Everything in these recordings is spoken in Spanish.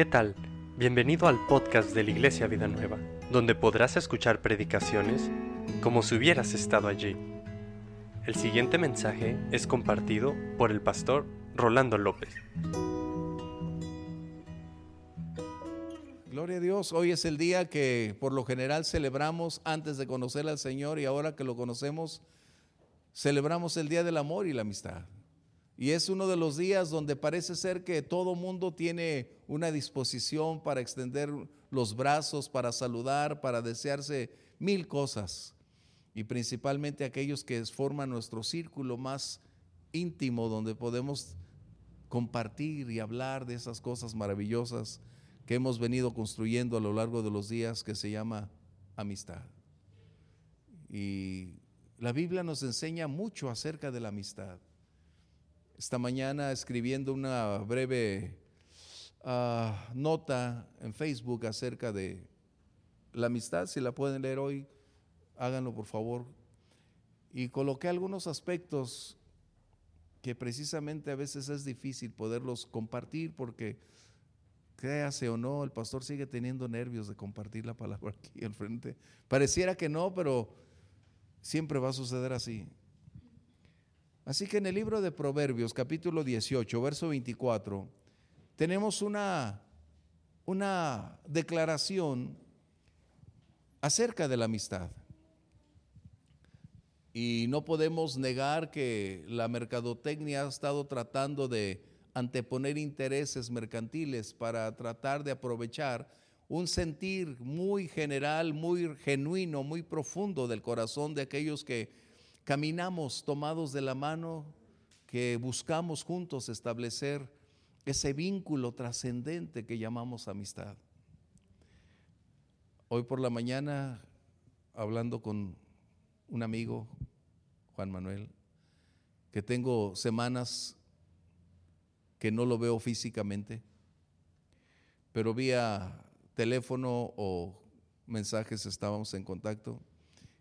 ¿Qué tal? Bienvenido al podcast de la Iglesia Vida Nueva, donde podrás escuchar predicaciones como si hubieras estado allí. El siguiente mensaje es compartido por el pastor Rolando López. Gloria a Dios, hoy es el día que por lo general celebramos antes de conocer al Señor y ahora que lo conocemos, celebramos el Día del Amor y la Amistad. Y es uno de los días donde parece ser que todo mundo tiene una disposición para extender los brazos, para saludar, para desearse mil cosas. Y principalmente aquellos que forman nuestro círculo más íntimo, donde podemos compartir y hablar de esas cosas maravillosas que hemos venido construyendo a lo largo de los días, que se llama amistad. Y la Biblia nos enseña mucho acerca de la amistad esta mañana escribiendo una breve ah, nota en Facebook acerca de la amistad. Si la pueden leer hoy, háganlo por favor. Y coloqué algunos aspectos que precisamente a veces es difícil poderlos compartir porque créase o no, el pastor sigue teniendo nervios de compartir la palabra aquí al frente. Pareciera que no, pero siempre va a suceder así. Así que en el libro de Proverbios, capítulo 18, verso 24, tenemos una, una declaración acerca de la amistad. Y no podemos negar que la mercadotecnia ha estado tratando de anteponer intereses mercantiles para tratar de aprovechar un sentir muy general, muy genuino, muy profundo del corazón de aquellos que caminamos tomados de la mano, que buscamos juntos establecer ese vínculo trascendente que llamamos amistad. Hoy por la mañana, hablando con un amigo, Juan Manuel, que tengo semanas que no lo veo físicamente, pero vía teléfono o mensajes estábamos en contacto.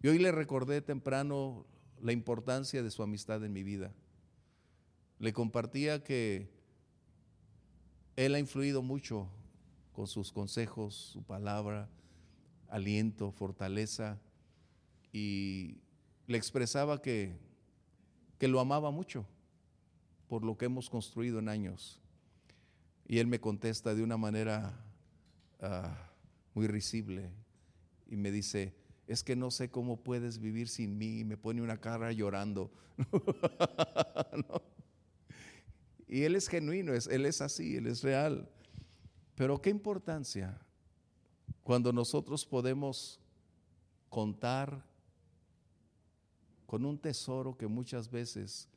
Y hoy le recordé temprano la importancia de su amistad en mi vida. Le compartía que él ha influido mucho con sus consejos, su palabra, aliento, fortaleza, y le expresaba que, que lo amaba mucho por lo que hemos construido en años. Y él me contesta de una manera ah, muy risible y me dice, es que no sé cómo puedes vivir sin mí, y me pone una cara llorando. Y él es genuino, él es así, él es real. Pero qué importancia cuando nosotros podemos contar con un tesoro que muchas veces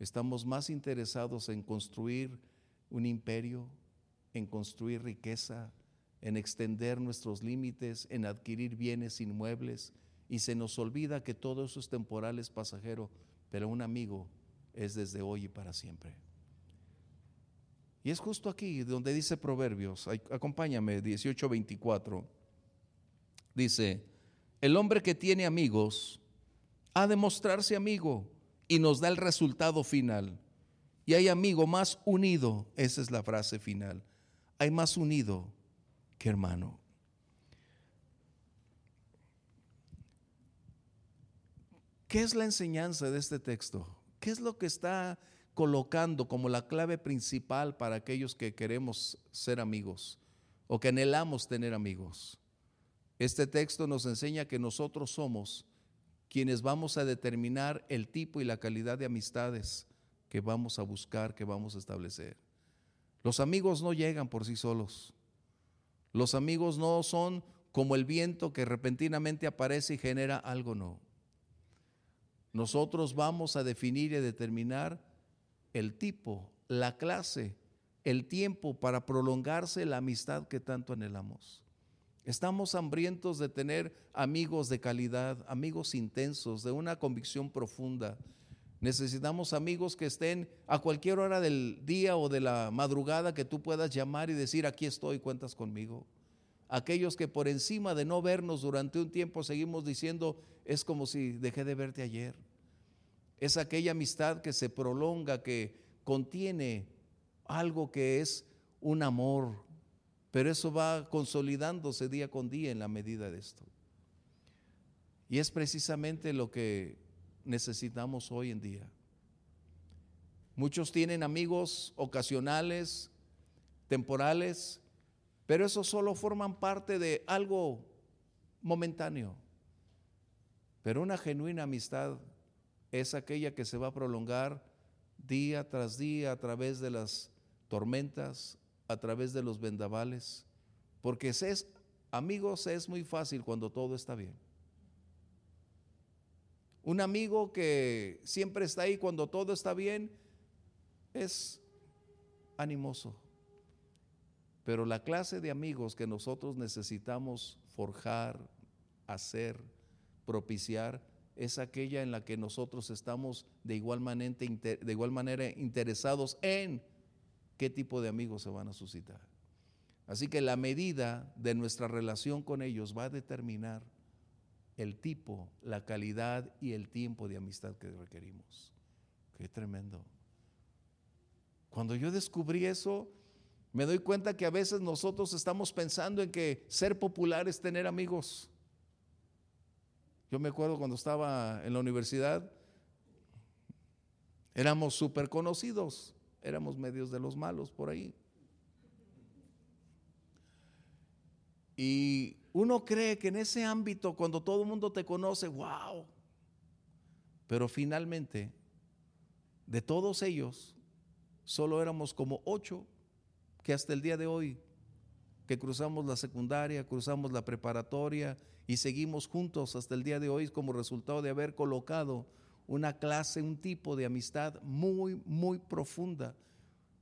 estamos más interesados en construir un imperio, en construir riqueza, en extender nuestros límites, en adquirir bienes inmuebles, y se nos olvida que todo eso es temporal, es pasajero, pero un amigo es desde hoy y para siempre. Y es justo aquí donde dice Proverbios, acompáñame, 18:24, dice, el hombre que tiene amigos ha de mostrarse amigo y nos da el resultado final. Y hay amigo más unido, esa es la frase final, hay más unido que hermano. ¿Qué es la enseñanza de este texto? ¿Qué es lo que está colocando como la clave principal para aquellos que queremos ser amigos o que anhelamos tener amigos? Este texto nos enseña que nosotros somos quienes vamos a determinar el tipo y la calidad de amistades que vamos a buscar, que vamos a establecer. Los amigos no llegan por sí solos. Los amigos no son como el viento que repentinamente aparece y genera algo, no. Nosotros vamos a definir y determinar el tipo, la clase, el tiempo para prolongarse la amistad que tanto anhelamos. Estamos hambrientos de tener amigos de calidad, amigos intensos, de una convicción profunda, Necesitamos amigos que estén a cualquier hora del día o de la madrugada que tú puedas llamar y decir, aquí estoy, cuentas conmigo. Aquellos que por encima de no vernos durante un tiempo seguimos diciendo, es como si dejé de verte ayer. Es aquella amistad que se prolonga, que contiene algo que es un amor Pero eso va consolidándose día con día en la medida de esto. Y es precisamente lo que necesitamos hoy en día. Muchos tienen amigos ocasionales, temporales, pero esos solo forman parte de algo momentáneo. Pero una genuina amistad es aquella que se va a prolongar día tras día a través de las tormentas, a través de los vendavales, porque es, amigos es muy fácil cuando todo está bien. Un amigo que siempre está ahí cuando todo está bien es animoso. Pero la clase de amigos que nosotros necesitamos forjar, hacer, propiciar, es aquella en la que nosotros estamos de igual manera, interesados en qué tipo de amigos se van a suscitar. Así que la medida de nuestra relación con ellos va a determinar el tipo, la calidad y el tiempo de amistad que requerimos. Qué tremendo. Cuando yo descubrí eso, me doy cuenta que a veces nosotros estamos pensando en que ser popular es tener amigos. Yo me acuerdo cuando estaba en la universidad, éramos súper conocidos, éramos medios de los malos por ahí. Y uno cree que en ese ámbito, cuando todo el mundo te conoce, wow. Pero finalmente, de todos ellos, solo éramos como ocho que hasta el día de hoy, que cruzamos la secundaria, cruzamos la preparatoria y seguimos juntos hasta el día de hoy como resultado de haber colocado una clase, un tipo de amistad muy, muy profunda.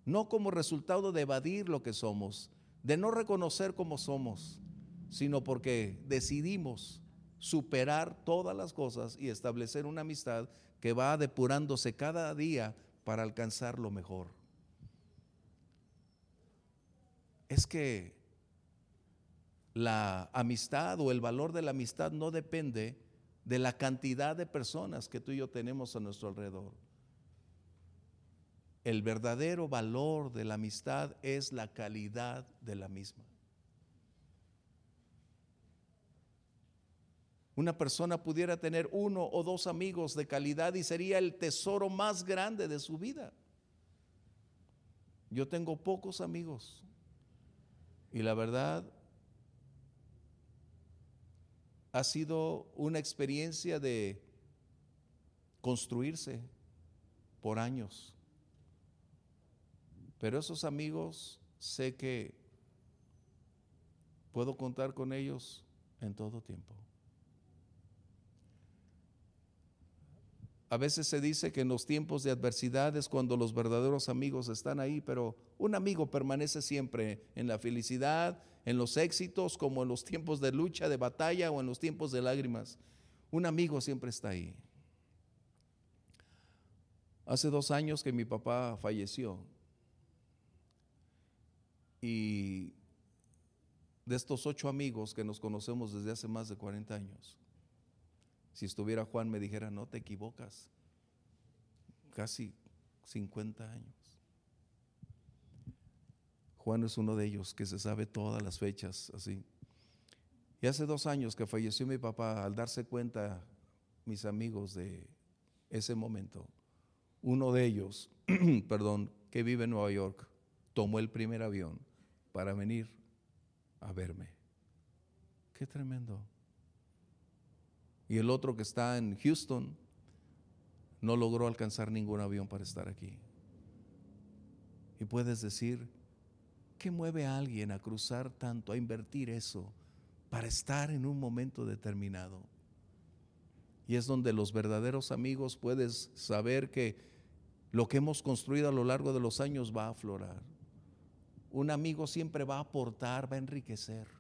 No como resultado de evadir lo que somos, de no reconocer cómo somos, sino porque decidimos superar todas las cosas y establecer una amistad que va depurándose cada día para alcanzar lo mejor. Es que la amistad o el valor de la amistad no depende de la cantidad de personas que tú y yo tenemos a nuestro alrededor. El verdadero valor de la amistad es la calidad de la misma. Una persona pudiera tener uno o dos amigos de calidad y sería el tesoro más grande de su vida. Yo tengo pocos amigos y la verdad ha sido una experiencia de construirse por años. Pero esos amigos sé que puedo contar con ellos en todo tiempo. A veces se dice que en los tiempos de adversidad es cuando los verdaderos amigos están ahí, pero un amigo permanece siempre en la felicidad, en los éxitos, como en los tiempos de lucha, de batalla o en los tiempos de lágrimas. Un amigo siempre está ahí. Hace dos años que mi papá falleció y de estos ocho amigos que nos conocemos desde hace más de 40 años, si estuviera Juan me dijera, no te equivocas, casi 50 años. Juan es uno de ellos que se sabe todas las fechas así. Y hace dos años que falleció mi papá, al darse cuenta mis amigos de ese momento, uno de ellos, perdón, que vive en Nueva York, tomó el primer avión para venir a verme. Qué tremendo. Y el otro que está en Houston no logró alcanzar ningún avión para estar aquí. Y puedes decir, ¿qué mueve a alguien a cruzar tanto, a invertir eso para estar en un momento determinado? Y es donde los verdaderos amigos puedes saber que lo que hemos construido a lo largo de los años va a aflorar. Un amigo siempre va a aportar, va a enriquecer.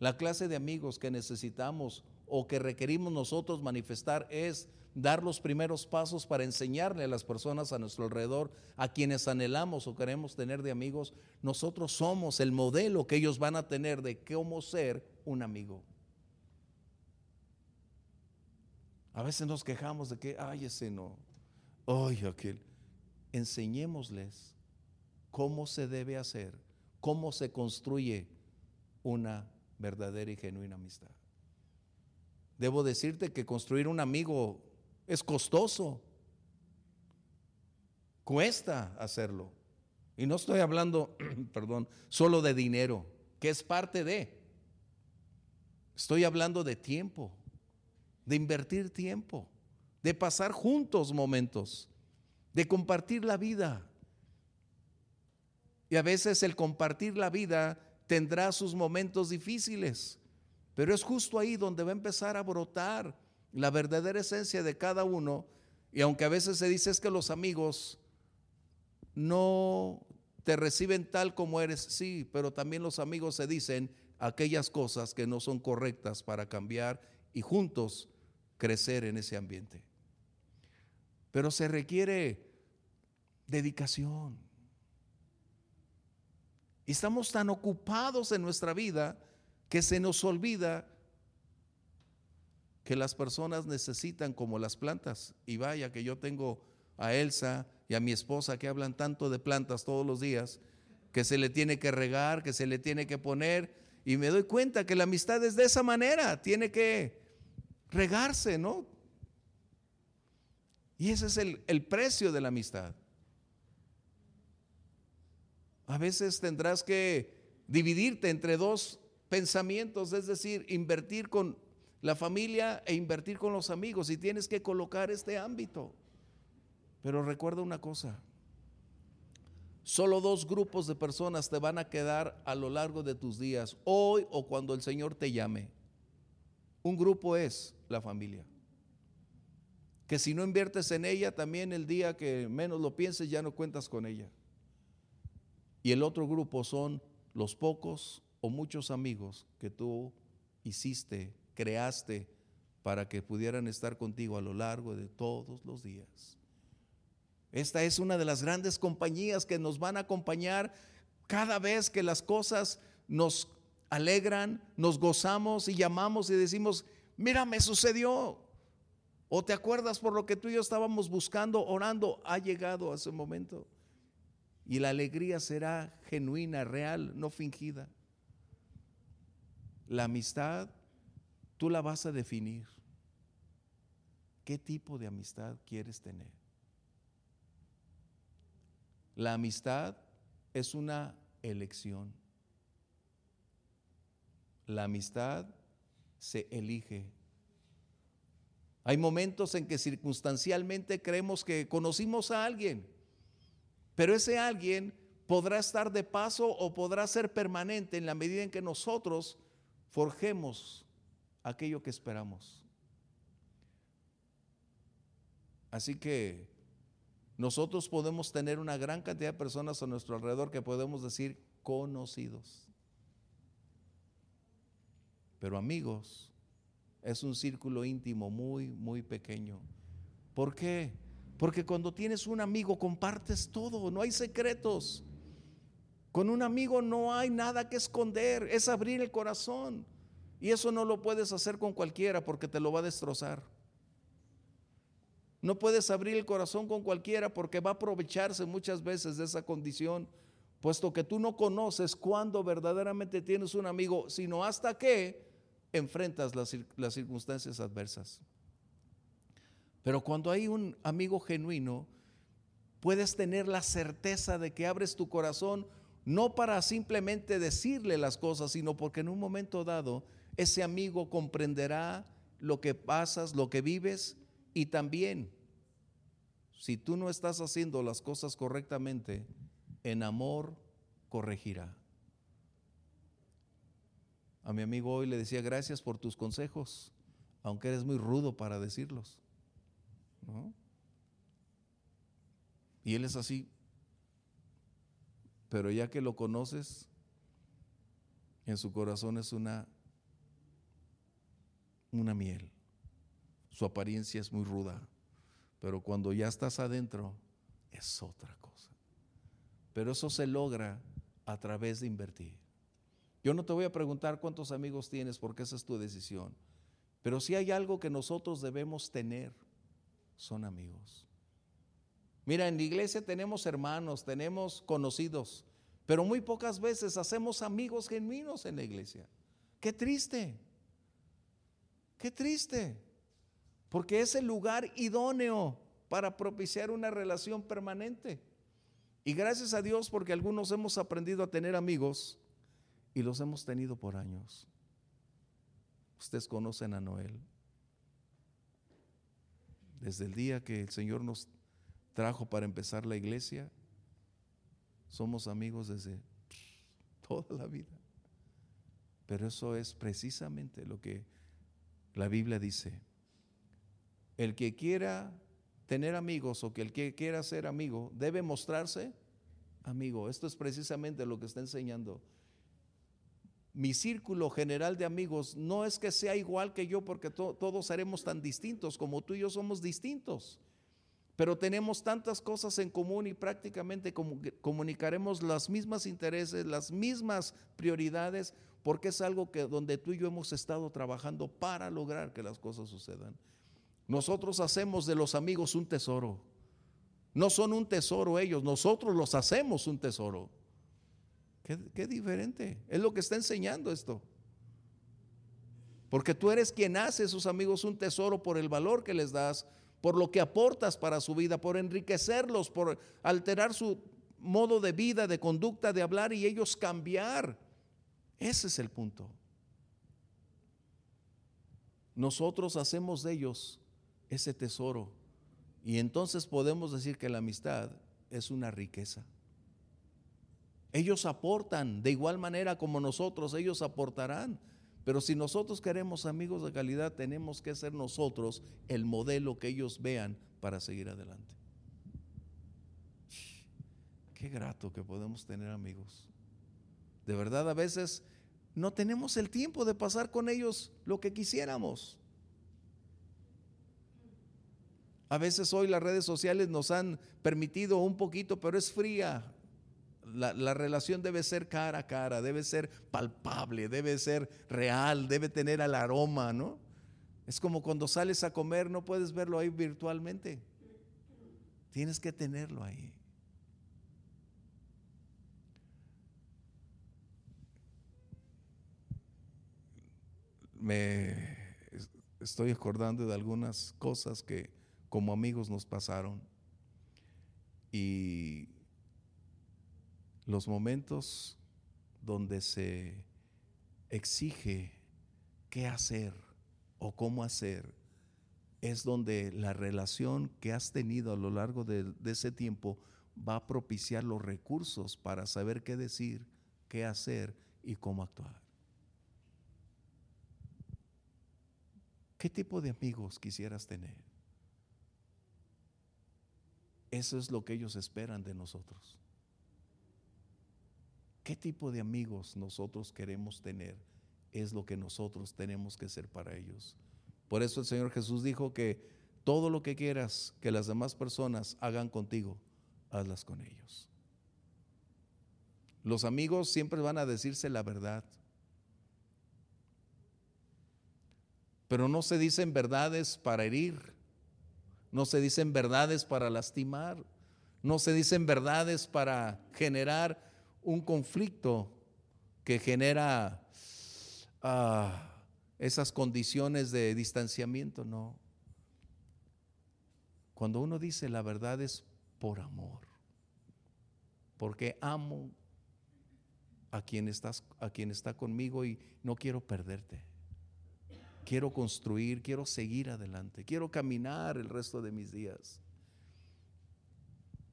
La clase de amigos que necesitamos o que requerimos nosotros manifestar es dar los primeros pasos para enseñarle a las personas a nuestro alrededor, a quienes anhelamos o queremos tener de amigos, nosotros somos el modelo que ellos van a tener de cómo ser un amigo. A veces nos quejamos de que, ay, ese no, ay, aquel. Enseñémosles cómo se debe hacer cómo se construye una verdadera y genuina amistad. Debo decirte que construir un amigo es costoso. Cuesta hacerlo. Y no estoy hablando, perdón, solo de dinero, que es parte de. Estoy hablando de tiempo, de invertir tiempo, de pasar juntos momentos, de compartir la vida. Y a veces el compartir la vida tendrá sus momentos difíciles, pero es justo ahí donde va a empezar a brotar la verdadera esencia de cada uno. Y aunque a veces se dice es que los amigos no te reciben tal como eres, sí, pero también los amigos se dicen aquellas cosas que no son correctas para cambiar y juntos crecer en ese ambiente. Pero se requiere dedicación. Y estamos tan ocupados en nuestra vida que se nos olvida que las personas necesitan como las plantas. Y vaya que yo tengo a Elsa y a mi esposa que hablan tanto de plantas todos los días, que se le tiene que regar, que se le tiene que poner. Y me doy cuenta que la amistad es de esa manera, tiene que regarse, ¿no? Y ese es el, el precio de la amistad. A veces tendrás que dividirte entre dos pensamientos, es decir, invertir con la familia e invertir con los amigos y tienes que colocar este ámbito. Pero recuerda una cosa, solo dos grupos de personas te van a quedar a lo largo de tus días, hoy o cuando el Señor te llame. Un grupo es la familia. Que si no inviertes en ella, también el día que menos lo pienses ya no cuentas con ella. Y el otro grupo son los pocos o muchos amigos que tú hiciste, creaste para que pudieran estar contigo a lo largo de todos los días. Esta es una de las grandes compañías que nos van a acompañar cada vez que las cosas nos alegran, nos gozamos y llamamos y decimos, mira, me sucedió. O te acuerdas por lo que tú y yo estábamos buscando, orando, ha llegado ese momento. Y la alegría será genuina, real, no fingida. La amistad, tú la vas a definir. ¿Qué tipo de amistad quieres tener? La amistad es una elección. La amistad se elige. Hay momentos en que circunstancialmente creemos que conocimos a alguien pero ese alguien podrá estar de paso o podrá ser permanente en la medida en que nosotros forjemos aquello que esperamos. Así que nosotros podemos tener una gran cantidad de personas a nuestro alrededor que podemos decir conocidos. Pero amigos, es un círculo íntimo muy, muy pequeño. ¿Por qué? Porque cuando tienes un amigo compartes todo, no hay secretos. Con un amigo no hay nada que esconder, es abrir el corazón. Y eso no lo puedes hacer con cualquiera porque te lo va a destrozar. No puedes abrir el corazón con cualquiera porque va a aprovecharse muchas veces de esa condición, puesto que tú no conoces cuándo verdaderamente tienes un amigo, sino hasta que enfrentas las, las circunstancias adversas. Pero cuando hay un amigo genuino, puedes tener la certeza de que abres tu corazón no para simplemente decirle las cosas, sino porque en un momento dado ese amigo comprenderá lo que pasas, lo que vives y también, si tú no estás haciendo las cosas correctamente, en amor corregirá. A mi amigo hoy le decía gracias por tus consejos, aunque eres muy rudo para decirlos. Y él es así. Pero ya que lo conoces, en su corazón es una, una miel. Su apariencia es muy ruda. Pero cuando ya estás adentro, es otra cosa. Pero eso se logra a través de invertir. Yo no te voy a preguntar cuántos amigos tienes porque esa es tu decisión. Pero si hay algo que nosotros debemos tener son amigos. Mira, en la iglesia tenemos hermanos, tenemos conocidos, Pero muy pocas veces hacemos amigos genuinos en la iglesia. Qué triste. Qué triste. Porque es el lugar idóneo para propiciar una relación permanente. Y gracias a Dios porque algunos hemos aprendido a tener amigos y los hemos tenido por años. Ustedes conocen a Noel. Desde el día que el Señor nos trajo para empezar la iglesia, somos amigos desde toda la vida. Pero eso es precisamente lo que la Biblia dice. El que quiera tener amigos o que el que quiera ser amigo debe mostrarse amigo. Esto es precisamente lo que está enseñando. Mi círculo general de amigos no es que sea igual que yo porque todos seremos tan distintos como tú y yo somos distintos. Pero tenemos tantas cosas en común y prácticamente comunicaremos las mismas intereses, las mismas prioridades, porque es algo que donde tú y yo hemos estado trabajando para lograr que las cosas sucedan. Nosotros hacemos de los amigos un tesoro. No son un tesoro ellos, nosotros los hacemos un tesoro. Qué, diferente. Es lo que está enseñando esto. Porque tú eres quien hace a esos amigos un tesoro por el valor que les das, por lo que aportas para su vida, por enriquecerlos, por alterar su modo de vida, de conducta, de hablar y ellos cambiar. Ese es el punto. Nosotros hacemos de ellos ese tesoro. Y entonces podemos decir que la amistad es una riqueza. Ellos aportan de igual manera como nosotros, ellos aportarán. Pero si nosotros queremos amigos de calidad, tenemos que ser nosotros el modelo que ellos vean para seguir adelante. Qué grato que podemos tener amigos. De verdad, a veces no tenemos el tiempo de pasar con ellos lo que quisiéramos. A veces hoy las redes sociales nos han permitido un poquito, pero es fría. La, relación debe ser cara a cara, debe ser palpable, debe ser real, debe tener el aroma, ¿no? Es como cuando sales a comer, no puedes verlo ahí virtualmente. Tienes que tenerlo ahí. Me estoy acordando de algunas cosas que como amigos nos pasaron. Y los momentos donde se exige qué hacer o cómo hacer, es donde la relación que has tenido a lo largo de, ese tiempo va a propiciar los recursos para saber qué decir, qué hacer y cómo actuar. ¿Qué tipo de amigos quisieras tener? Eso es lo que ellos esperan de nosotros. ¿Qué tipo de amigos nosotros queremos tener? Es lo que nosotros tenemos que ser para ellos. Por eso el Señor Jesús dijo que todo lo que quieras que las demás personas hagan contigo, hazlas con ellos. Los amigos siempre van a decirse la verdad. Pero no se dicen verdades para herir no se dicen verdades para lastimar, no se dicen verdades para generar un conflicto que genera ah, esas condiciones de distanciamiento, no. Cuando uno dice la verdad es por amor, porque amo a quien, estás, a quien está conmigo y no quiero perderte quiero construir, quiero seguir adelante, quiero caminar el resto de mis días.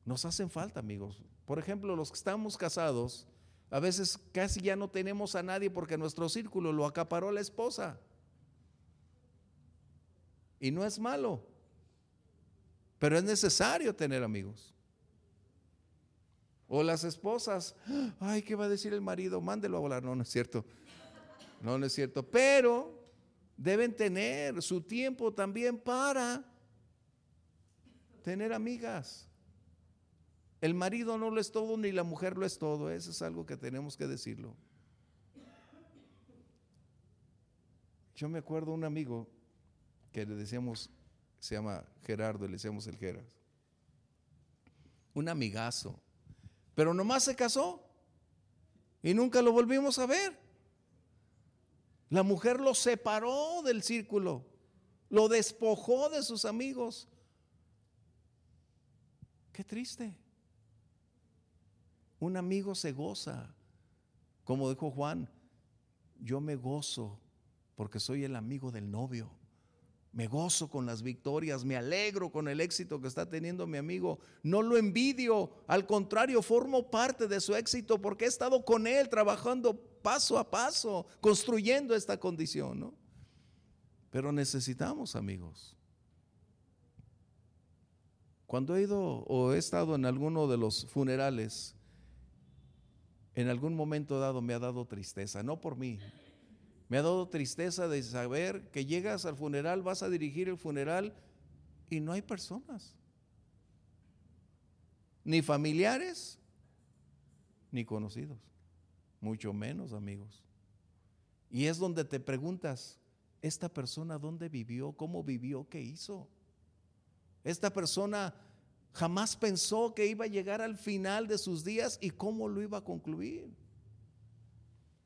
Nos hacen falta, amigos. Por ejemplo, los que estamos casados, a veces casi ya no tenemos a nadie porque nuestro círculo lo acaparó la esposa. Y no es malo, pero es necesario tener amigos. O las esposas, ay, ¿qué va a decir el marido? Mándelo a volar. No, no es cierto. No, no es cierto. Pero deben tener su tiempo también para tener amigas. El marido no lo es todo ni la mujer lo es todo. Eso es algo que tenemos que decirlo. Yo me acuerdo un amigo que le decíamos, se llama Gerardo, le decíamos el Geras. Un amigazo. Pero nomás se casó. Y nunca lo volvimos a ver. La mujer lo separó del círculo, lo despojó de sus amigos. Qué triste. Un amigo se goza, como dijo Juan, yo me gozo porque soy el amigo del novio. Me gozo con las victorias, me alegro con el éxito que está teniendo mi amigo. No lo envidio, al contrario, formo parte de su éxito porque he estado con él trabajando paso a paso, construyendo esta condición, ¿no? Pero necesitamos amigos. Cuando he ido o he estado en alguno de los funerales, en algún momento dado me ha dado tristeza, no por mí, me ha dado tristeza de saber que llegas al funeral, vas a dirigir el funeral y no hay personas. Ni familiares, ni conocidos, mucho menos amigos. Y es donde te preguntas, ¿esta persona dónde vivió? ¿Cómo vivió? ¿Qué hizo? Esta persona jamás pensó que iba a llegar al final de sus días y cómo lo iba a concluir.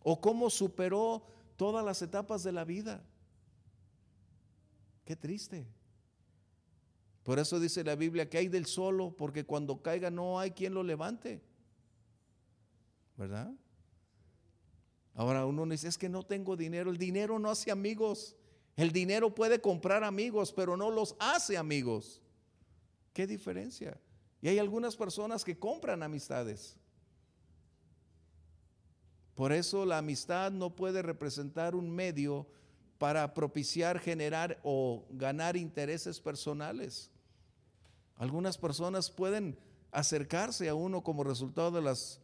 O cómo superó todas las etapas de la vida. Qué triste. Por eso dice la Biblia que hay del solo, porque cuando caiga no hay quien lo levante. ¿Verdad? Ahora uno dice, es que no tengo dinero. El dinero no hace amigos. El dinero puede comprar amigos, pero no los hace amigos. ¿Qué diferencia? Y hay algunas personas que compran amistades. Por eso la amistad no puede representar un medio para propiciar, generar o ganar intereses personales. Algunas personas pueden acercarse a uno como resultado de las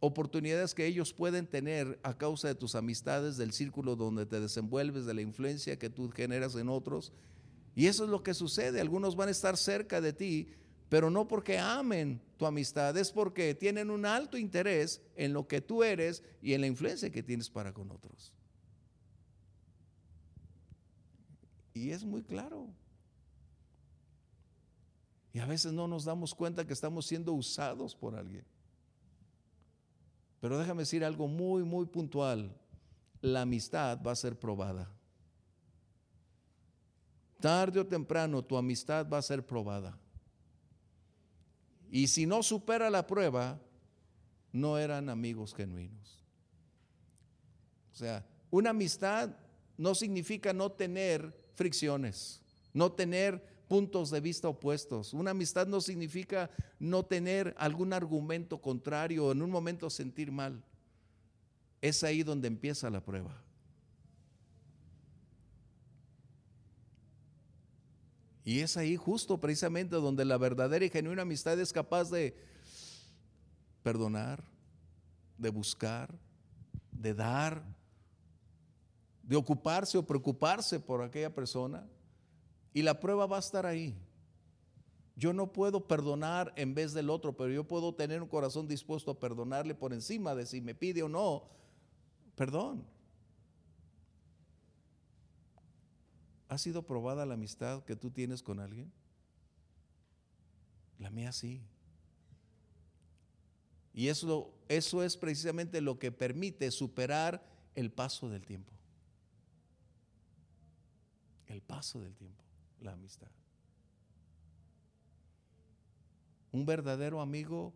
oportunidades que ellos pueden tener a causa de tus amistades, del círculo donde te desenvuelves, de la influencia que tú generas en otros. Y eso es lo que sucede. Algunos van a estar cerca de ti pero no porque amen tu amistad, es porque tienen un alto interés en lo que tú eres y en la influencia que tienes para con otros. Y es muy claro. Y a veces no nos damos cuenta que estamos siendo usados por alguien. Pero déjame decir algo muy, muy puntual. La amistad va a ser probada. Tarde o temprano tu amistad va a ser probada. Y si no supera la prueba, no eran amigos genuinos. O sea, una amistad no significa no tener fricciones, no tener puntos de vista opuestos. Una amistad no significa no tener algún argumento contrario o en un momento sentir mal. Es ahí donde empieza la prueba. Y es ahí justo precisamente donde la verdadera y genuina amistad es capaz de perdonar, de buscar, de dar, de ocuparse o preocuparse por aquella persona. Y la prueba va a estar ahí. Yo no puedo perdonar en vez del otro, pero yo puedo tener un corazón dispuesto a perdonarle por encima de si me pide o no perdón. ¿Ha sido probada la amistad que tú tienes con alguien? La mía sí. Y eso, eso es precisamente lo que permite superar el paso del tiempo. El paso del tiempo, la amistad. Un verdadero amigo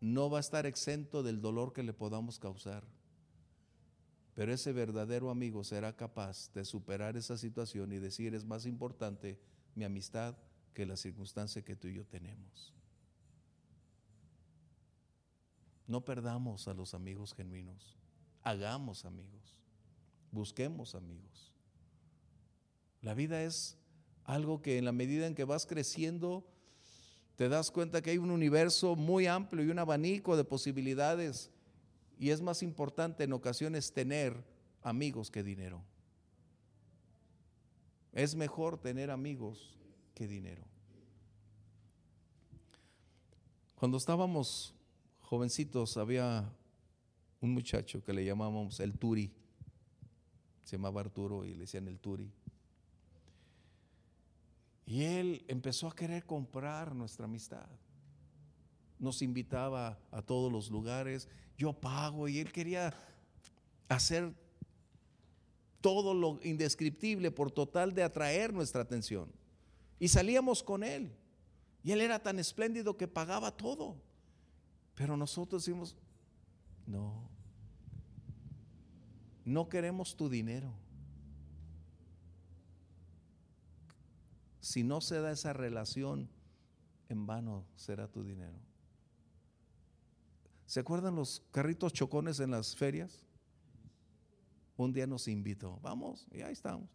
no va a estar exento del dolor que le podamos causar. Pero ese verdadero amigo será capaz de superar esa situación y decir es más importante mi amistad que la circunstancia que tú y yo tenemos. No perdamos a los amigos genuinos. Hagamos amigos. Busquemos amigos. La vida es algo que en la medida en que vas creciendo, te das cuenta que hay un universo muy amplio y un abanico de posibilidades y es más importante en ocasiones tener amigos que dinero. Es mejor tener amigos que dinero. Cuando estábamos jovencitos había un muchacho que le llamábamos el Turi. Se llamaba Arturo y le decían el Turi. Y él empezó a querer comprar nuestra amistad. nos invitaba a todos los lugares, yo pago y él quería hacer todo lo indescriptible por total de atraer nuestra atención. Y salíamos con él. Y él era tan espléndido que pagaba todo. Pero nosotros decimos, no, no queremos tu dinero. Si no se da esa relación, en vano será tu dinero. ¿Se acuerdan los carritos chocones en las ferias? Un día nos invitó, vamos, y ahí estamos.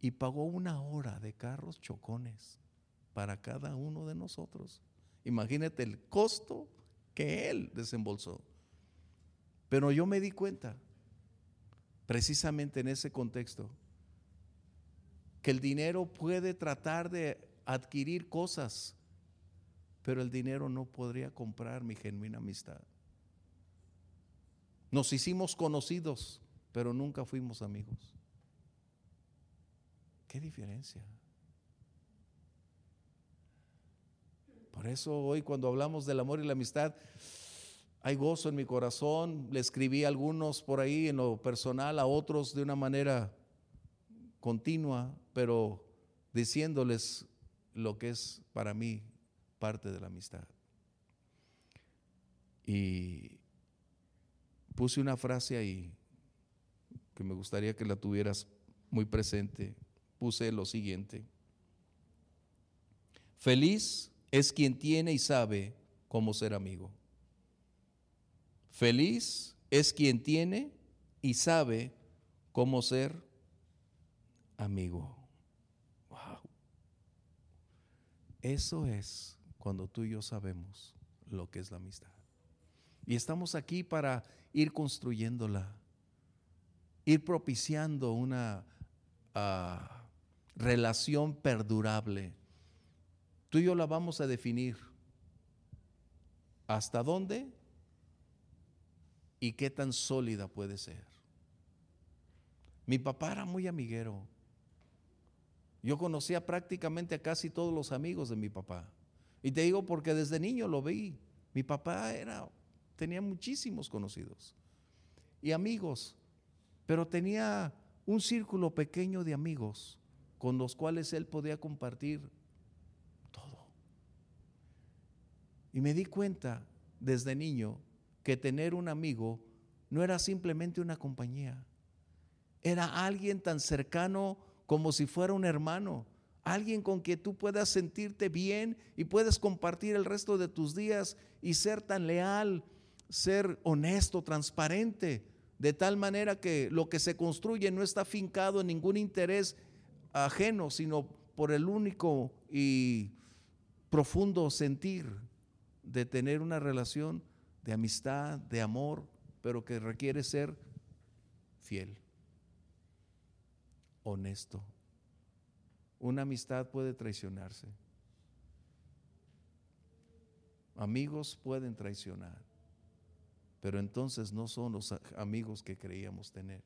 Y pagó una hora de carros chocones para cada uno de nosotros. Imagínate el costo que él desembolsó. Pero yo me di cuenta, precisamente en ese contexto, que el dinero puede tratar de adquirir cosas, pero el dinero no podría comprar mi genuina amistad. Nos hicimos conocidos, pero nunca fuimos amigos. ¿Qué diferencia? Por eso hoy cuando hablamos del amor y la amistad, hay gozo en mi corazón. Le escribí a algunos por ahí en lo personal, a otros de una manera continua, pero diciéndoles lo que es para mí parte de la amistad. Y puse una frase ahí que me gustaría que la tuvieras muy presente. Puse lo siguiente. Feliz es quien tiene y sabe cómo ser amigo. Feliz es quien tiene y sabe cómo ser amigo. Wow. Eso es cuando tú y yo sabemos lo que es la amistad. Y estamos aquí para ir construyéndola, ir propiciando una ah, relación perdurable Tú y yo la vamos a definir. ¿Hasta dónde? ¿Y qué tan sólida puede ser? Mi papá era muy amiguero. Yo conocía prácticamente a casi todos los amigos de mi papá. Y te digo porque desde niño lo vi. Mi papá era, tenía muchísimos conocidos y amigos, pero tenía un círculo pequeño de amigos con los cuales él podía compartir Y me di cuenta desde niño que tener un amigo no era simplemente una compañía, era alguien tan cercano como si fuera un hermano, alguien con quien tú puedas sentirte bien y puedes compartir el resto de tus días y ser tan leal, ser honesto, transparente, de tal manera que lo que se construye no está fincado en ningún interés ajeno, sino por el único y profundo sentir de tener una relación de amistad, de amor, pero que requiere ser fiel, honesto. Una amistad puede traicionarse. Amigos pueden traicionar, pero entonces no son los amigos que creíamos tener.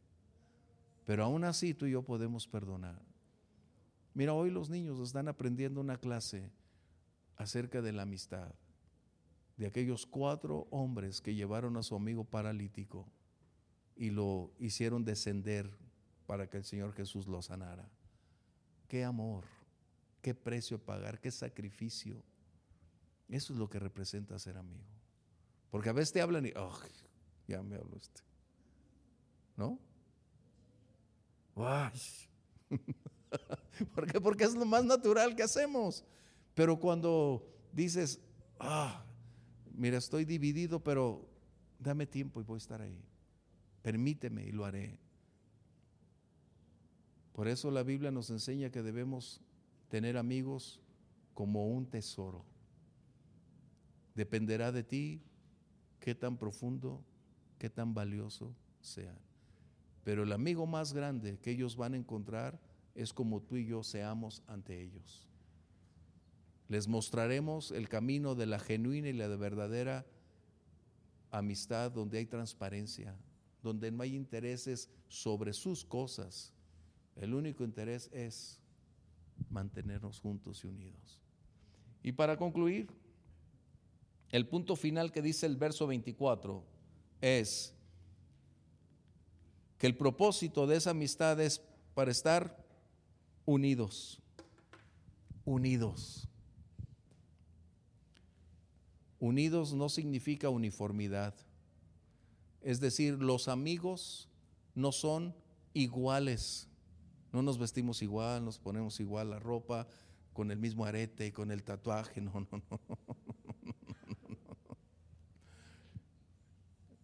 Pero aún así tú y yo podemos perdonar. Mira, hoy los niños están aprendiendo una clase acerca de la amistad de aquellos cuatro hombres que llevaron a su amigo paralítico y lo hicieron descender para que el Señor Jesús lo sanara. Qué amor, qué precio pagar, qué sacrificio. Eso es lo que representa ser amigo. Porque a veces te hablan y, oh, ya me habló este. ¿No? ¿Por qué? Porque es lo más natural que hacemos. Pero cuando dices, ah, mira, estoy dividido, pero dame tiempo y voy a estar ahí. Permíteme y lo haré. Por eso la Biblia nos enseña que debemos tener amigos como un tesoro. Dependerá de ti qué tan profundo, qué tan valioso sean. Pero el amigo más grande que ellos van a encontrar es como tú y yo seamos ante ellos. Les mostraremos el camino de la genuina y la verdadera amistad donde hay transparencia, donde no hay intereses sobre sus cosas. El único interés es mantenernos juntos y unidos. Y para concluir, el punto final que dice el verso 24 es que el propósito de esa amistad es para estar unidos, unidos. Unidos no significa uniformidad. Es decir, los amigos no son iguales. No nos vestimos igual, nos ponemos igual la ropa, con el mismo arete y con el tatuaje. No, no, no.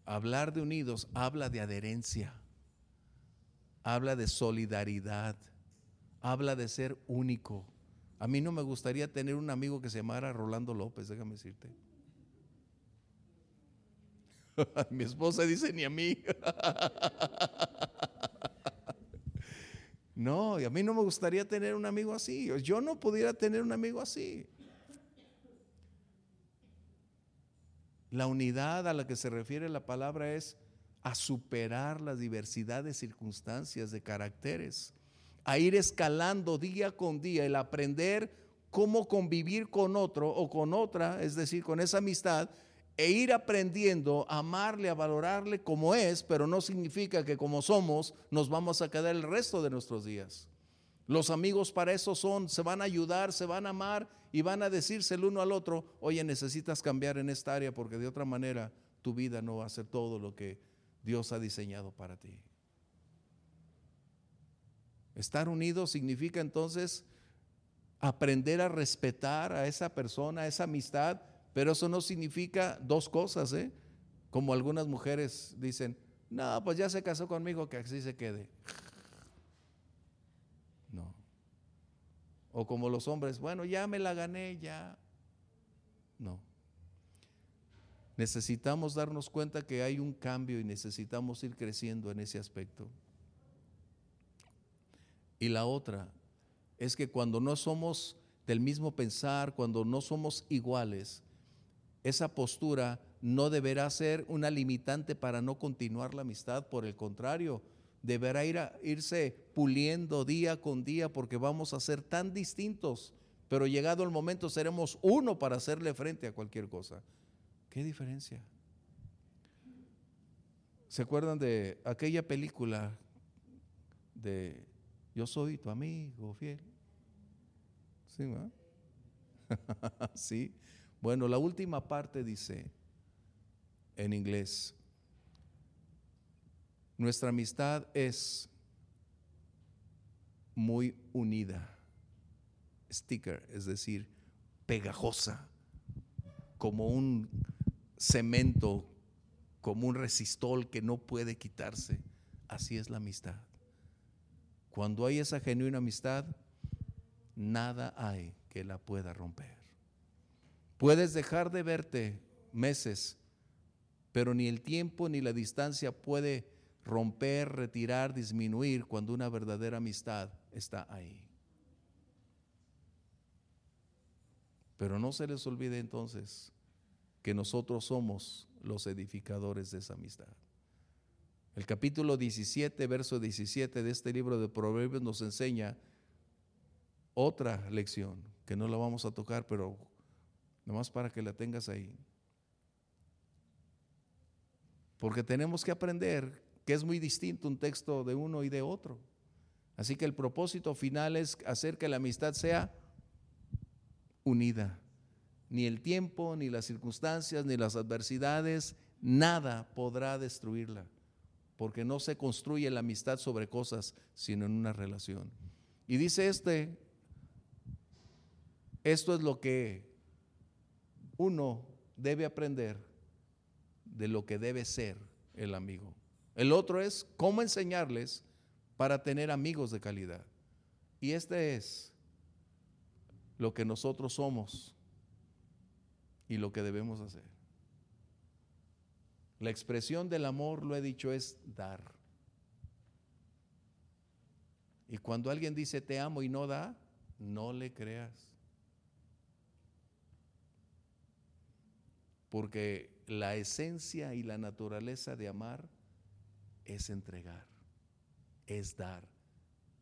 Hablar de unidos habla de adherencia, habla de solidaridad, habla de ser único. A mí no me gustaría tener un amigo que se llamara Rolando López, déjame decirte. Mi esposa dice ni a mí. No, y a mí no me gustaría tener un amigo así. Yo no pudiera tener un amigo así. La unidad a la que se refiere la palabra es a superar las diversidad de circunstancias, de caracteres, a ir escalando día con día, el aprender cómo convivir con otro o con otra, es decir, con esa amistad, e ir aprendiendo a amarle, a valorarle como es, pero no significa que como somos nos vamos a quedar el resto de nuestros días. Los amigos para eso son, se van a ayudar, se van a amar y van a decirse el uno al otro, oye, necesitas cambiar en esta área porque de otra manera tu vida no va a ser todo lo que Dios ha diseñado para ti. Estar unidos significa entonces aprender a respetar a esa persona, a esa amistad, pero eso no significa dos cosas, ¿eh? Como algunas mujeres dicen, no, pues ya se casó conmigo, que así se quede. No. O como los hombres, bueno, ya me la gané, ya. No. Necesitamos darnos cuenta que hay un cambio y necesitamos ir creciendo en ese aspecto. Y la otra es que cuando no somos del mismo pensar, cuando no somos iguales, esa postura no deberá ser una limitante para no continuar la amistad, por el contrario, deberá ir irse puliendo día con día porque vamos a ser tan distintos, pero llegado el momento seremos uno para hacerle frente a cualquier cosa. ¿Qué diferencia? ¿Se acuerdan de aquella película de Yo soy tu amigo fiel? Sí, ¿no? sí. Bueno, la última parte dice en inglés, nuestra amistad es muy unida, sticker, es decir, pegajosa, como un cemento, como un resistol que no puede quitarse. Así es la amistad. Cuando hay esa genuina amistad, nada hay que la pueda romper. Puedes dejar de verte meses, pero ni el tiempo ni la distancia puede romper, retirar, disminuir cuando una verdadera amistad está ahí. Pero no se les olvide entonces que nosotros somos los edificadores de esa amistad. El capítulo 17, verso 17 de este libro de Proverbios nos enseña otra lección que no la vamos a tocar, pero Nomás para que la tengas ahí. Porque tenemos que aprender que es muy distinto un texto de uno y de otro. Así que el propósito final es hacer que la amistad sea unida. Ni el tiempo, ni las circunstancias, ni las adversidades, nada podrá destruirla. Porque no se construye la amistad sobre cosas, sino en una relación. Y dice este, esto es lo que uno debe aprender de lo que debe ser el amigo. El otro es cómo enseñarles para tener amigos de calidad. Y este es lo que nosotros somos y lo que debemos hacer. La expresión del amor, lo he dicho, es dar. Y cuando alguien dice te amo y no da, no le creas. Porque la esencia y la naturaleza de amar es entregar, es dar,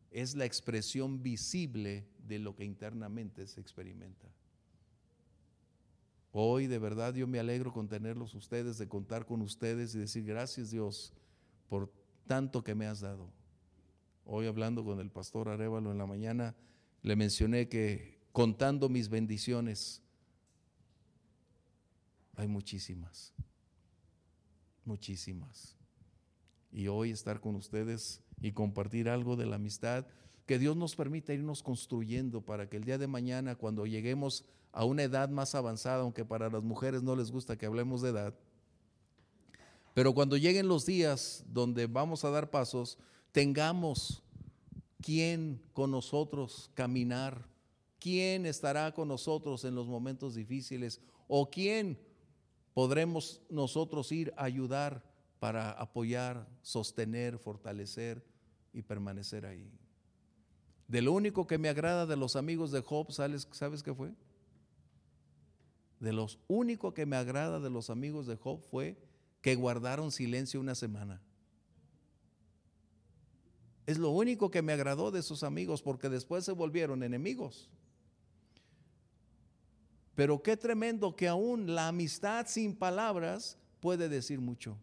es la expresión visible de lo que internamente se experimenta. Hoy de verdad yo me alegro con tenerlos ustedes, de contar con ustedes y decir gracias Dios por tanto que me has dado. Hoy hablando con el pastor Arevalo en la mañana, le mencioné que contando mis bendiciones, hay muchísimas, muchísimas. Y hoy estar con ustedes y compartir algo de la amistad, que Dios nos permita irnos construyendo para que el día de mañana, cuando lleguemos a una edad más avanzada, aunque para las mujeres no les gusta que hablemos de edad, pero cuando lleguen los días donde vamos a dar pasos, tengamos quien con nosotros caminar, quién estará con nosotros en los momentos difíciles o quién podremos nosotros ir a ayudar para apoyar, sostener, fortalecer y permanecer ahí. De lo único que me agrada de los amigos de Job, ¿sabes, ¿sabes qué fue? De los único que me agrada de los amigos de Job fue que guardaron silencio una semana. Es lo único que me agradó de sus amigos porque después se volvieron enemigos. Pero qué tremendo que aún la amistad sin palabras puede decir mucho.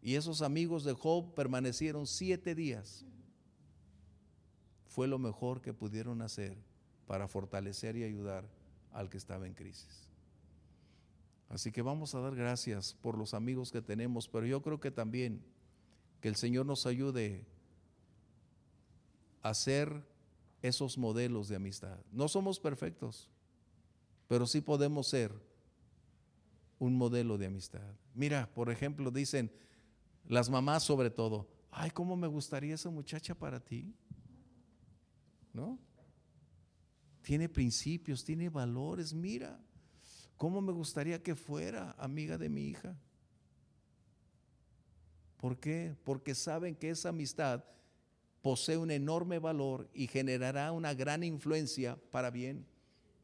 Y esos amigos de Job permanecieron siete días. Fue lo mejor que pudieron hacer para fortalecer y ayudar al que estaba en crisis. Así que vamos a dar gracias por los amigos que tenemos, pero yo creo que también que el Señor nos ayude a ser esos modelos de amistad. No somos perfectos, pero sí podemos ser un modelo de amistad. Mira, por ejemplo, dicen las mamás sobre todo, ay, ¿cómo me gustaría esa muchacha para ti? ¿No? Tiene principios, tiene valores, mira, ¿cómo me gustaría que fuera amiga de mi hija? ¿Por qué? Porque saben que esa amistad posee un enorme valor y generará una gran influencia para bien.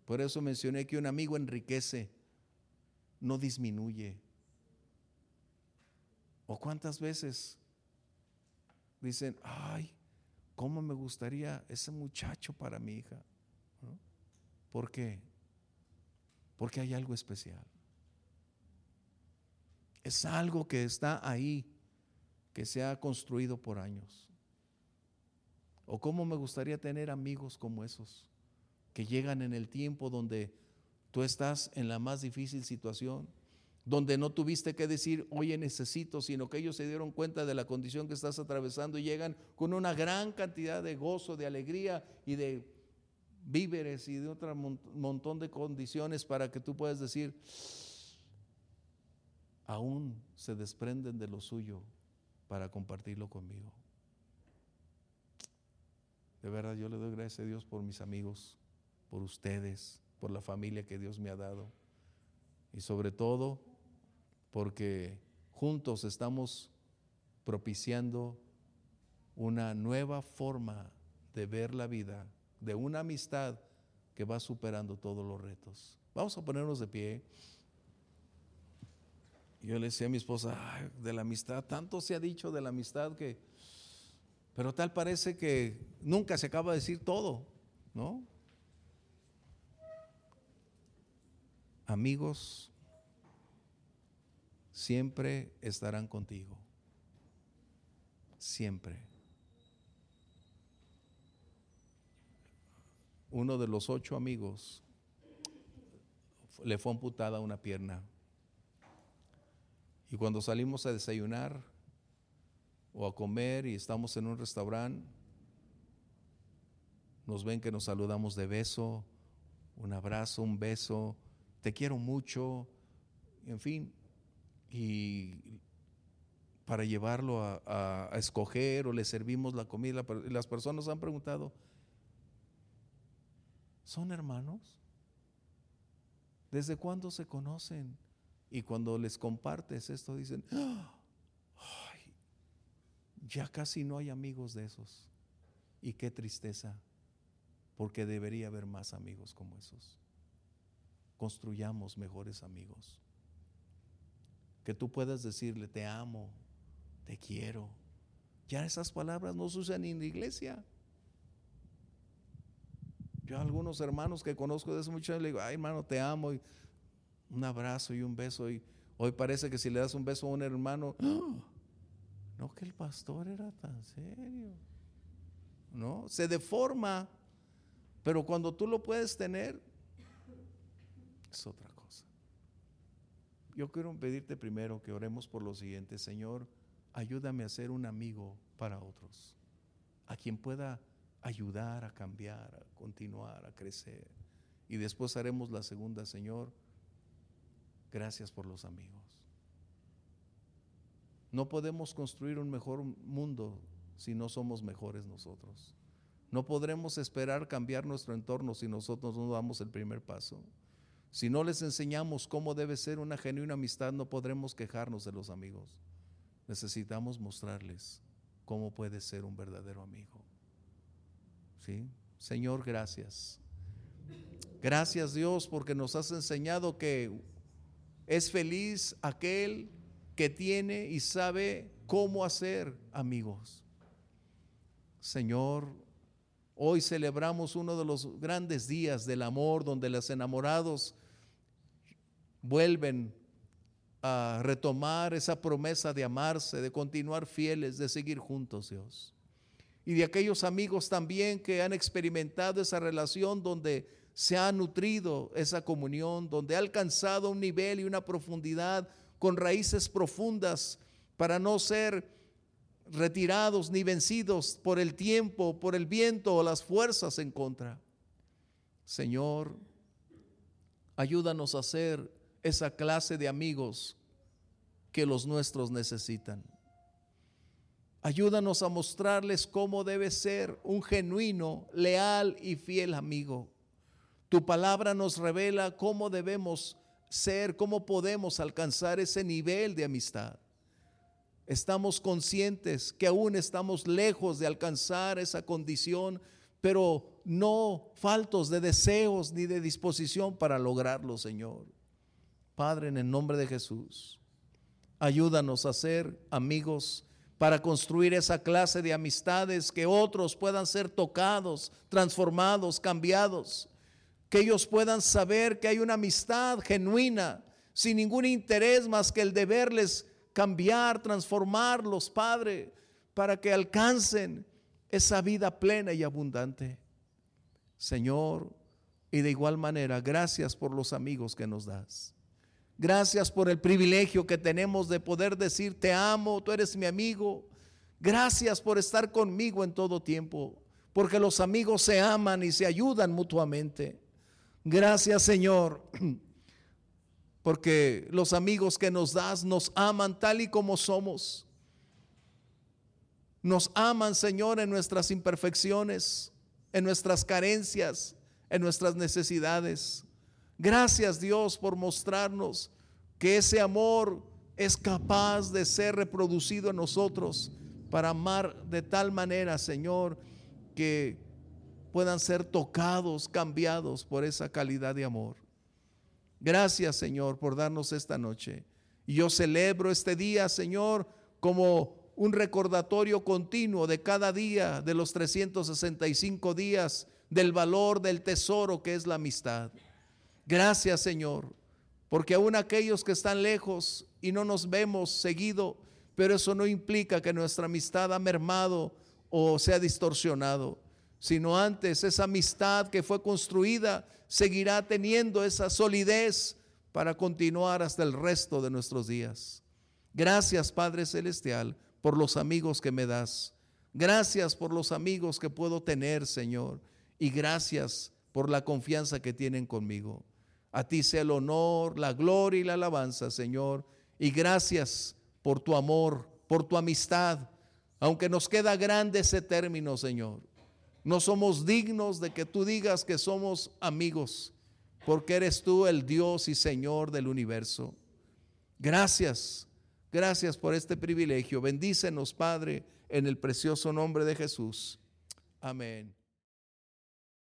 Por eso mencioné que un amigo enriquece, no disminuye. ¿O cuántas veces dicen, ay, cómo me gustaría ese muchacho para mi hija? ¿Por qué? Porque hay algo especial. Es algo que está ahí que se ha construido por años. O cómo me gustaría tener amigos como esos, que llegan en el tiempo donde tú estás en la más difícil situación, donde no tuviste que decir, oye, necesito, sino que ellos se dieron cuenta de la condición que estás atravesando y llegan con una gran cantidad de gozo, de alegría y de víveres y de otro montón de condiciones para que tú puedas decir, aún se desprenden de lo suyo para compartirlo conmigo. De verdad, yo le doy gracias a Dios por mis amigos, por ustedes, por la familia que Dios me ha dado. Y sobre todo, porque juntos estamos propiciando una nueva forma de ver la vida, de una amistad que va superando todos los retos. Vamos a ponernos de pie. Yo le decía a mi esposa, de la amistad, tanto se ha dicho de la amistad que, pero tal parece que nunca se acaba de decir todo, ¿no? Amigos siempre estarán contigo, siempre. Uno de los ocho amigos le fue amputada una pierna y cuando salimos a desayunar o a comer y estamos en un restaurante, nos ven que nos saludamos de beso, un abrazo, un beso, te quiero mucho, en fin, y para llevarlo a, escoger o le servimos la comida, las personas han preguntado, ¿son hermanos? ¿Desde cuándo se conocen? Y cuando les compartes esto, dicen, Ay, ya casi no hay amigos de esos. Y qué tristeza, porque debería haber más amigos como esos. Construyamos mejores amigos. Que tú puedas decirle, te amo, te quiero. Ya esas palabras no se usan en la iglesia. Yo a algunos hermanos que conozco de hace mucho le digo, ay hermano, te amo, y un abrazo y un beso. Y hoy parece que si le das un beso a un hermano, no que el pastor era tan serio. No, se deforma, pero cuando tú lo puedes tener, es otra cosa. Yo quiero pedirte primero que oremos por lo siguiente, Señor, ayúdame a ser un amigo para otros, a quien pueda ayudar a cambiar, a continuar, a crecer. Y después haremos la segunda, Señor, gracias por los amigos. No podemos construir un mejor mundo si no somos mejores nosotros. No podremos esperar cambiar nuestro entorno si nosotros no damos el primer paso. Si no les enseñamos cómo debe ser una genuina amistad, no podremos quejarnos de los amigos. Necesitamos mostrarles cómo puede ser un verdadero amigo. ¿Sí? Señor, gracias. Gracias Dios porque nos has enseñado que es feliz aquel que tiene y sabe cómo hacer amigos. Señor, hoy celebramos uno de los grandes días del amor donde los enamorados vuelven a retomar esa promesa de amarse, de continuar fieles, de seguir juntos, Dios. Y de aquellos amigos también que han experimentado esa relación donde se ha nutrido esa comunión, donde ha alcanzado un nivel y una profundidad con raíces profundas para no ser retirados ni vencidos por el tiempo, por el viento o las fuerzas en contra. Señor, ayúdanos a ser esa clase de amigos que los nuestros necesitan. Ayúdanos a mostrarles cómo debe ser un genuino, leal y fiel amigo. Tu palabra nos revela cómo debemos ser, cómo podemos alcanzar ese nivel de amistad. Estamos conscientes que aún estamos lejos de alcanzar esa condición, pero no faltos de deseos ni de disposición para lograrlo, Señor. Padre, en el nombre de Jesús, ayúdanos a ser amigos para construir esa clase de amistades que otros puedan ser tocados, transformados, cambiados, que ellos puedan saber que hay una amistad genuina, sin ningún interés más que el de verles cambiar, transformarlos, Padre, para que alcancen esa vida plena y abundante. Señor, y de igual manera, gracias por los amigos que nos das. Gracias por el privilegio que tenemos de poder decir, te amo, tú eres mi amigo. Gracias por estar conmigo en todo tiempo, porque los amigos se aman y se ayudan mutuamente. Gracias Señor, porque los amigos que nos das nos aman tal y como somos. Nos aman, Señor, en nuestras imperfecciones, en nuestras carencias, en nuestras necesidades. Gracias Dios por mostrarnos que ese amor es capaz de ser reproducido en nosotros para amar de tal manera, Señor, que puedan ser tocados, cambiados por esa calidad de amor. Gracias, Señor, por darnos esta noche. Y yo celebro este día, Señor, como un recordatorio continuo de cada día de los 365 días del valor del tesoro que es la amistad. Gracias Señor, porque aún aquellos que están lejos y no nos vemos seguido, pero eso no implica que nuestra amistad ha mermado o se ha distorsionado, sino antes esa amistad que fue construida seguirá teniendo esa solidez para continuar hasta el resto de nuestros días. Gracias Padre Celestial por los amigos que me das. Gracias por los amigos que puedo tener, Señor. Y gracias por la confianza que tienen conmigo. A ti sea el honor, la gloria y la alabanza, Señor. Y gracias por tu amor, por tu amistad. Aunque nos queda grande ese término, Señor. No somos dignos de que tú digas que somos amigos, porque eres tú el Dios y Señor del universo. Gracias, gracias por este privilegio. Bendícenos, Padre, en el precioso nombre de Jesús. Amén.